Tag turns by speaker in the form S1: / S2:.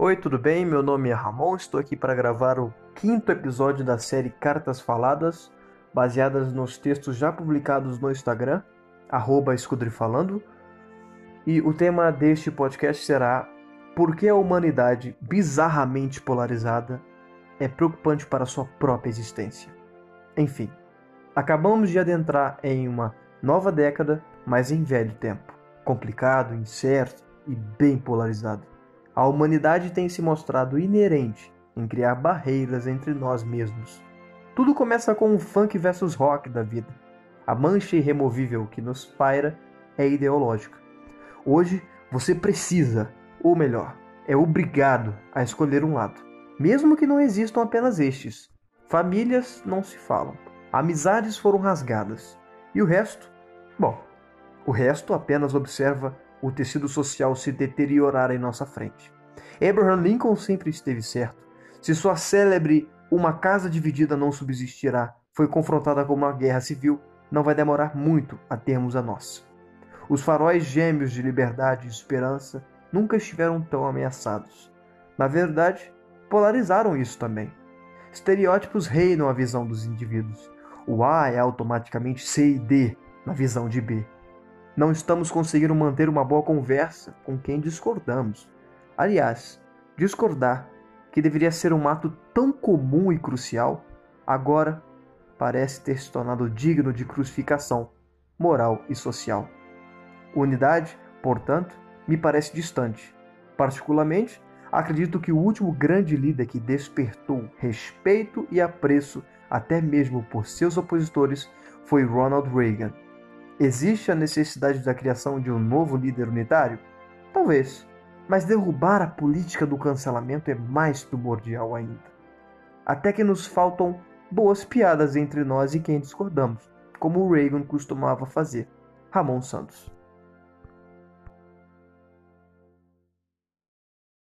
S1: Oi, tudo bem? Meu nome é Ramon, estou aqui para gravar o quinto episódio da série Cartas Faladas, baseadas nos textos já publicados no Instagram, Escudrifalando. E o tema deste podcast será Por que a humanidade bizarramente polarizada é preocupante para sua própria existência? Enfim, acabamos de adentrar em uma nova década, mas em velho tempo, complicado, incerto e bem polarizado. A humanidade tem se mostrado inerente em criar barreiras entre nós mesmos. Tudo começa com o funk versus rock da vida. A mancha irremovível que nos paira é ideológica. Hoje você precisa, ou melhor, é obrigado a escolher um lado, mesmo que não existam apenas estes. Famílias não se falam, amizades foram rasgadas e o resto, bom, o resto apenas observa o tecido social se deteriorar em nossa frente. Abraham Lincoln sempre esteve certo. Se sua célebre Uma Casa Dividida não subsistirá foi confrontada com uma guerra civil, não vai demorar muito a termos a nossa. Os faróis gêmeos de liberdade e esperança nunca estiveram tão ameaçados. Na verdade, polarizaram isso também. Estereótipos reinam a visão dos indivíduos. O A é automaticamente C e D na visão de B. Não estamos conseguindo manter uma boa conversa com quem discordamos. Aliás, discordar, que deveria ser um ato tão comum e crucial, agora parece ter se tornado digno de crucificação moral e social. Unidade, portanto, me parece distante. Particularmente, acredito que o último grande líder que despertou respeito e apreço até mesmo por seus opositores foi Ronald Reagan. Existe a necessidade da criação de um novo líder unitário? Talvez, mas derrubar a política do cancelamento é mais primordial ainda. Até que nos faltam boas piadas entre nós e quem discordamos, como o Reagan costumava fazer. Ramon Santos.